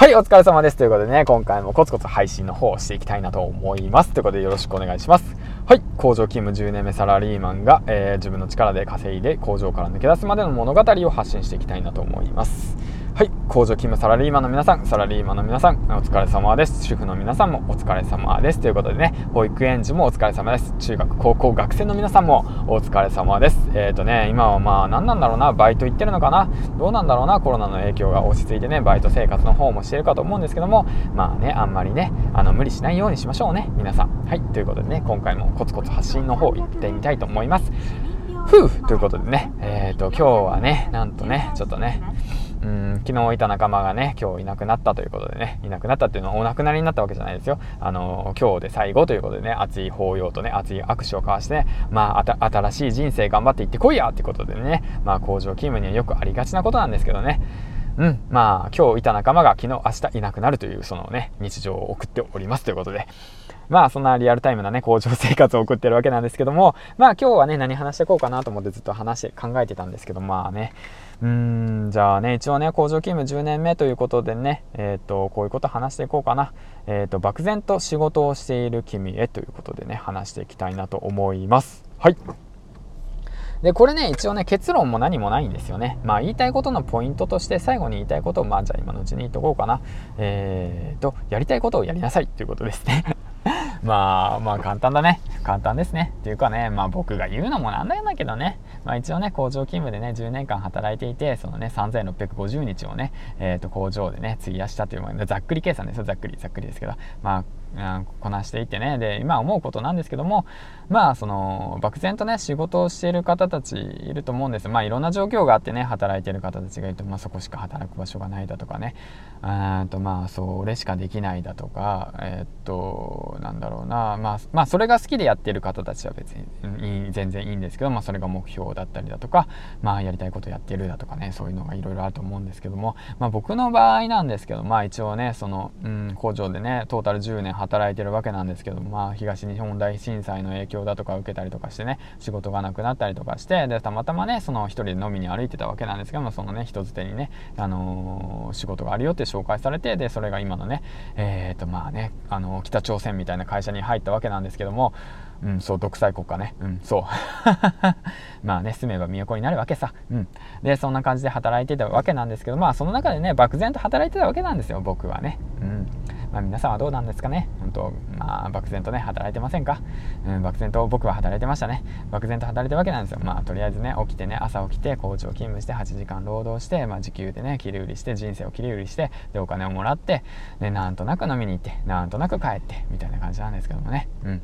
はい、お疲れ様です。ということでね、今回もコツコツ配信の方をしていきたいなと思います。ということでよろしくお願いします。はい、工場勤務10年目サラリーマンが、えー、自分の力で稼いで工場から抜け出すまでの物語を発信していきたいなと思います。はい、工場勤務サラリーマンの皆さん、サラリーマンの皆さん、お疲れ様です。主婦の皆さんもお疲れ様です。ということでね、保育園児もお疲れ様です。中学、高校、学生の皆さんもお疲れ様です。えっ、ー、とね、今はまあ何なんだろうな、バイト行ってるのかな、どうなんだろうな、コロナの影響が落ち着いてね、バイト生活の方もしてるかと思うんですけども、まあね、あんまりね、あの無理しないようにしましょうね、皆さん。はい、ということでね、今回もコツコツ発信の方行ってみたいと思います。ふうということでね、えっ、ー、と、今日はね、なんとね、ちょっとね、うん昨日いた仲間がね今日いなくなったということでねいなくなったっていうのはお亡くなりになったわけじゃないですよ。あの今日で最後ということでね熱い抱擁とね熱い握手を交わしてねまあ新しい人生頑張っていってこいやってことでねまあ工場勤務にはよくありがちなことなんですけどね。うん、まあ今日いた仲間が昨日明日いなくなるというそのね日常を送っておりますということで。まあそんなリアルタイムなね工場生活を送ってるわけなんですけどもまあ今日はね何話していこうかなと思ってずっと話して考えてたんですけどまあねうんじゃあね一応ね工場勤務10年目ということでねえっ、とこういうこと話していこうかなえっ、と漠然と仕事をしている君へということでね話していきたいなと思いますはいで、これね、一応ね、結論も何もないんですよね。まあ、言いたいことのポイントとして、最後に言いたいことを、まあ、じゃあ今のうちに言っとこうかな。えーと、やりたいことをやりなさいということですね。まあ、まあ簡単だね。簡単ですね。っていうかね、まあ僕が言うのもなんだけどね。まあ一応ね、工場勤務でね、10年間働いていて、そのね、3650日をね、えっ、ー、と、工場でね、費やしたというもの、ざっくり計算ですよ、ざっくり、ざっくりですけど、まあ、こなしていってね。で今思うことなんですけどもまあその漠然とね仕事をしている方たちいると思うんです。まあいろんな状況があってね働いてる方たちがいると、まあ、そこしか働く場所がないだとかね。うんとまあそれしかできないだとかえー、っとなんだろうな。まあまあそれが好きでやってる方たちは別に全然いいんですけど、まあ、それが目標だったりだとかまあやりたいことやってるだとかねそういうのがいろいろあると思うんですけどもまあ僕の場合なんですけどまあ一応ねその、うん、工場でねトータル10年働いてるわけなんですけどまあ、東日本大震災の影響だとか受けたりとかしてね仕事がなくなったりとかしてでたまたまねその一人で飲みに歩いてたわけなんですけどもそのね人づてにね、あのー、仕事があるよって紹介されてでそれが今のねえっ、とまあね、あの、北朝鮮みたいな会社に入ったわけなんですけどもうん、そう、独裁国家ね。うん、そう。まあね、住めば都になるわけさ。うん。で、そんな感じで働いてたわけなんですけど、まあ、その中でね、漠然と働いてたわけなんですよ、僕はね。うん。まあ、皆さんはどうなんですかね本当まあ漠然とね働いてませんか、うん、漠然と僕は働いてましたね漠然と働いてるわけなんですよまあとりあえずね起きてね朝起きて工場勤務して8時間労働して、まあ、時給でね切り売りして人生を切り売りしてでお金をもらってでなんとなく飲みに行ってなんとなく帰ってみたいな感じなんですけどもねうん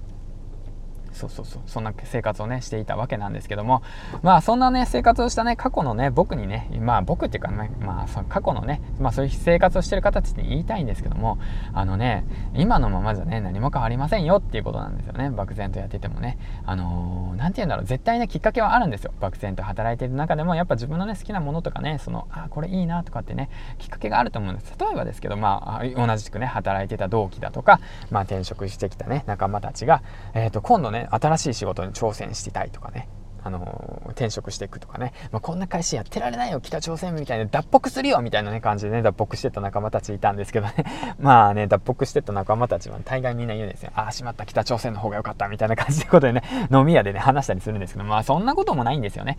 そうそうそうそんな生活をねしていたわけなんですけども。まあそんなね生活をしたね過去のね僕にねまあ僕っていうかねまあ過去のねまあそういう生活をしてる方たちに言いたいんですけども。あのね今のままじゃね何も変わりませんよっていうことなんですよね。漠然とやっててもね。あの何、ー、て言うんだろう。絶対ねきっかけはあるんですよ。漠然と働いてる中でも。やっぱ自分のね好きなものとかねそのあこれいいなとかってねきっかけがあると思うんです。例えばですけどまあ同じくね働いてた同期だとかまあ転職してきたね仲間たちがえっ、ー、と今度ね新しい仕事に挑戦してたいとかね。あの転職していくとかね、まあ、こんな会社やってられないよ北朝鮮みたいな脱北するよみたいなね感じでね脱北してた仲間たちいたんですけどね。まあね脱北してた仲間たちは大概みんな言うんですよ。ああしまった北朝鮮の方が良かったみたいな感じでことでね 飲み屋でね話したりするんですけどまあそんなこともないんですよね。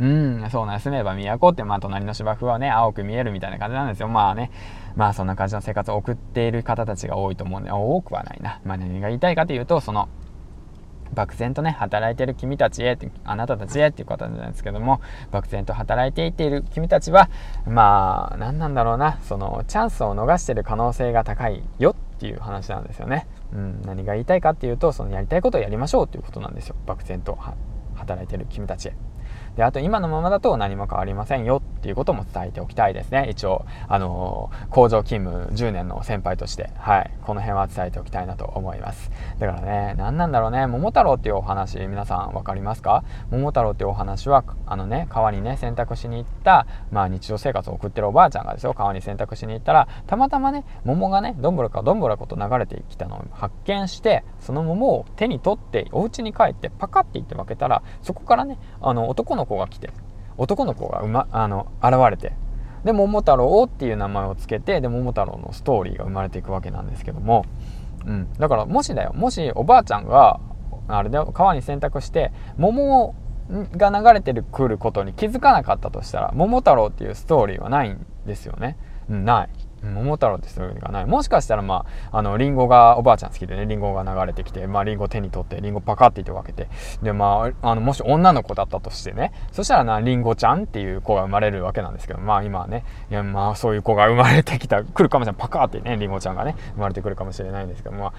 うんそうな住めば都ってまあ隣の芝生はね青く見えるみたいな感じなんですよ。まあねまあそんな感じの生活を送っている方たちが多いと思うんで多くはないな。まあ何が言いたいかというとその漠然とね働いてる君たちへあなたたちへっていうことなんですけども漠然と働いていっている君たちはまあ何なんだろうなそのチャンスを逃してる可能性が高いよっていう話なんですよね。うん、何が言いたいかっていうとそのやりたいことをやりましょうっていうことなんですよ漠然と働いてる君たちへ。であと今のままだと何も変わりませんよっていうことも伝えておきたいですね。一応あのー、工場勤務10年の先輩としてはい。この辺は伝えておきたいなと思います。だからね何なんだろうね。桃太郎っていうお話皆さん分かりますか？桃太郎っていうお話はあのね川にね洗濯しに行ったまあ日常生活を送ってるおばあちゃんがですよ。川に洗濯しに行ったらたまたまね桃がねどんぶらかどんぶらこと流れてきたのを発見してその桃を手に取ってお家に帰ってパカッていって分けたらそこからねあの男の子が来て男の子が、ま、あの現れてで桃太郎っていう名前を付けてで桃太郎のストーリーが生まれていくわけなんですけども、うん、だからもしだよもしおばあちゃんがあれで川に洗濯して桃が流れてくることに気づかなかったとしたら桃太郎っていうストーリーはないんですよね、うん、ない。桃太郎ってそういうのがな？いもしかしたらまああのリンゴがおばあちゃん好きでねリンゴが流れてきてまあリンゴ手に取ってリンゴパカって言って分けてでまああのもし女の子だったとしてねそしたらなリンゴちゃんっていう子が生まれるわけなんですけどまあ今はねいやまあそういう子が生まれてきた来るかもしれない。パカってねリンゴちゃんがね生まれてくるかもしれないんですけどまあ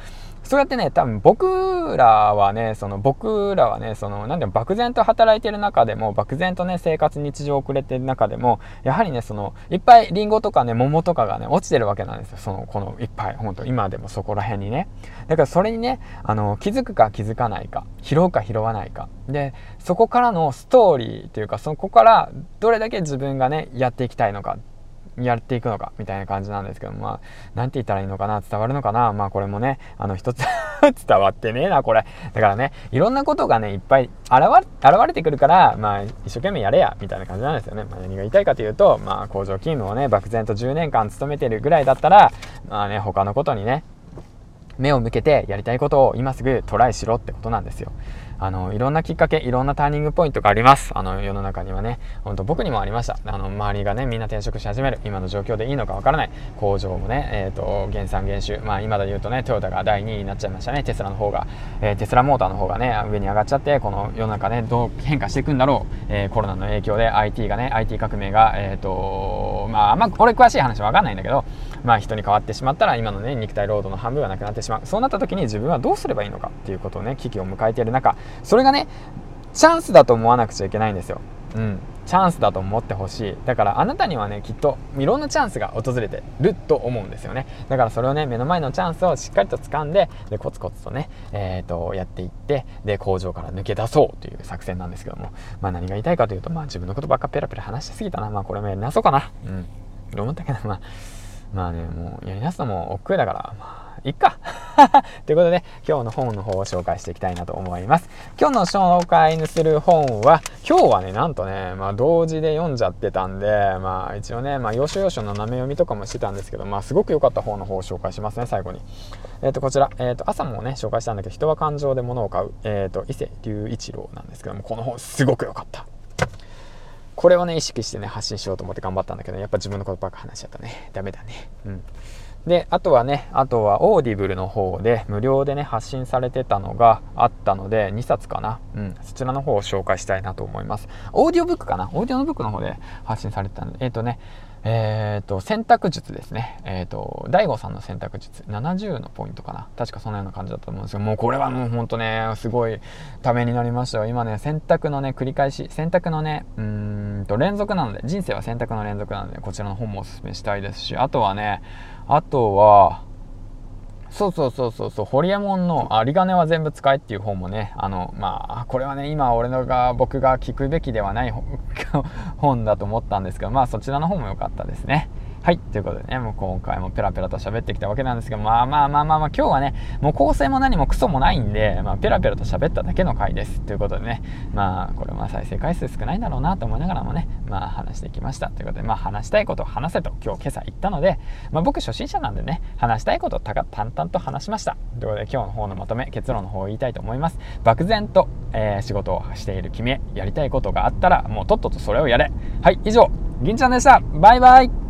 そうやってね、多分僕らはね、その僕らはね、その、なんでも漠然と働いてる中でも、漠然とね、生活日常を送れてる中でも、やはりね、その、いっぱいリンゴとかね、桃とかがね、落ちてるわけなんですよ。その、この、いっぱい、ほんと、今でもそこら辺にね。だからそれにね、あの、気づくか気づかないか、拾うか拾わないか。で、そこからのストーリーというか、そこからどれだけ自分がね、やっていきたいのかやっていくのかみたいな感じなんですけどまあ何て言ったらいいのかな伝わるのかな？まあこれもねあの一つ 伝わってねえなこれ。だからねいろんなことがねいっぱい現れてくるからまあ一生懸命やれやみたいな感じなんですよね、まあ、何が言いたいかというとまあ工場勤務をね漠然と10年間勤めてるぐらいだったらまあね他のことにね目を向けてやりたいことを今すぐトライしろってことなんですよ。あの、いろんなきっかけ、いろんなターニングポイントがあります。あの、世の中にはね、本当僕にもありました。あの、周りがね、みんな転職し始める。今の状況でいいのかわからない。工場もね、えっ、ー、と、減産減収。まあ、今で言うとね、トヨタが第2位になっちゃいましたね。テスラの方が、えー、テスラモーターの方がね、上に上がっちゃって、この世の中ね、どう変化していくんだろう。えー、コロナの影響で IT がね、IT 革命が、えっ、と、まあ、あんま、俺詳しい話わかんないんだけど、まあ、人に変わってしまったら、今のね、肉体労働の半分がなくなってしまう。そうなった時に自分はどうすればいいのかっていうことをね、危機を迎えている中、それがね、チャンスだと思わなくちゃいけないんですよ。うん。チャンスだと思ってほしい。だからあなたにはね、きっといろんなチャンスが訪れてると思うんですよね。だからそれをね、目の前のチャンスをしっかりと掴んで、で、コツコツとね、え、ー、と、やっていって、で、工場から抜け出そうという作戦なんですけども、まあ何が言いたいかというと、まあ自分のことばっかペラペラ話しすぎたな。まあこれもやりなそうかな。うん。と思ったけど、まあ、まあね、もうやりなすのも億劫だから、まあいっか ということで、今日の本の方を紹介していきたいなと思います。今日の紹介する本は、今日はね、なんとね、まあ同時で読んじゃってたんで、まあ一応ね、まあ要所要所の斜め読みとかもしてたんですけど、まあすごく良かった本の方を紹介しますね、最後に。えっ、ー、と、こちら、えっ、ー、と、朝もね、紹介したんだけど、人は感情で物を買う、えっ、ー、と、伊勢隆一郎なんですけども、この本すごく良かった。これをね、意識してね、発信しようと思って頑張ったんだけど、やっぱ自分のことばっか話しちゃったね。ダメだね。うん。で、あとはね、あとはオーディブルの方で無料でね、発信されてたのがあったので、2冊かな。うん、そちらの方を紹介したいなと思います。オーディオブックかな？オーディオのブックの方で発信されてたんで、えっ、ー、とね、えっ、ー、と、選択術ですね。えっ、ー、と、大悟さんの選択術。70のポイントかな？確かそんなような感じだと思うんですけど、もうこれはもうほんとね、すごいためになりましたよ。今ね、選択のね、繰り返し、選択のね、うんと、連続なので、人生は選択の連続なので、こちらの本もおすすめしたいですし、あとはね、あとは、そうそうそうそうそう、ホリエモンの有金は全部使えっていう本もね、あの、まあ、これはね、今俺のが、僕が聞くべきではない本 だと思ったんですけど、まあそちらの方も良かったですね。はい。ということでね、もう今回もペラペラと喋ってきたわけなんですけど、まあまあまあまあまあ、今日はね、もう構成も何もクソもないんで、まあ、ペラペラと喋っただけの回です。ということでね、まあ、これまあ再生回数少ないんだろうなと思いながらもね、まあ話してきました。ということで、まあ話したいことを話せと今日今朝言ったので、まあ僕初心者なんでね、話したいことを淡々と話しました。ということで今日の方のまとめ、結論の方を言いたいと思います。漠然と、えー、仕事をしている君へやりたいことがあったら、もうとっととそれをやれ。はい、以上、銀ちゃんでした。バイバイ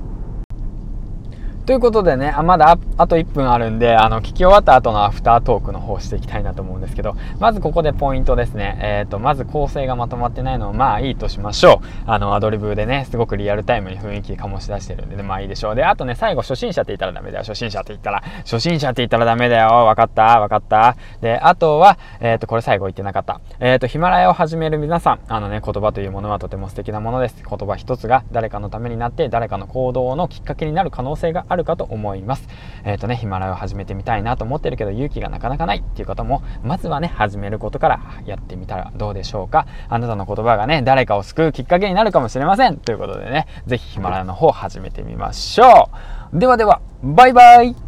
ということでね、あまだあと1分あるんで、あの、聞き終わった後のアフタートークの方していきたいなと思うんですけど、まずここでポイントですね。えっ、ー、と、まず構成がまとまってないのは、まあいいとしましょう。あの、アドリブでね、すごくリアルタイムに雰囲気醸し出してるんで、ね、まあいいでしょう。で、あとね、最後、初心者って言ったらダメだよ。初心者って言ったら、初心者って言ったらダメだよ。わかった？わかった？で、あとは、えっ、ー、と、これ最後言ってなかった。えっ、ー、と、ヒマラヤを始める皆さん、あのね、言葉というものはとても素敵なものです。言葉一つが誰かのためになって、誰かの行動のきっかけになる可能性があるるかと思います。えっ、ー、とね、ヒマラヤを始めてみたいなと思ってるけど勇気がなかなかないっていう方も、まずはね、始めることからやってみたらどうでしょうか。あなたの言葉がね、誰かを救うきっかけになるかもしれません。ということでね、ぜひヒマラヤの方始めてみましょう。ではでは、バイバイ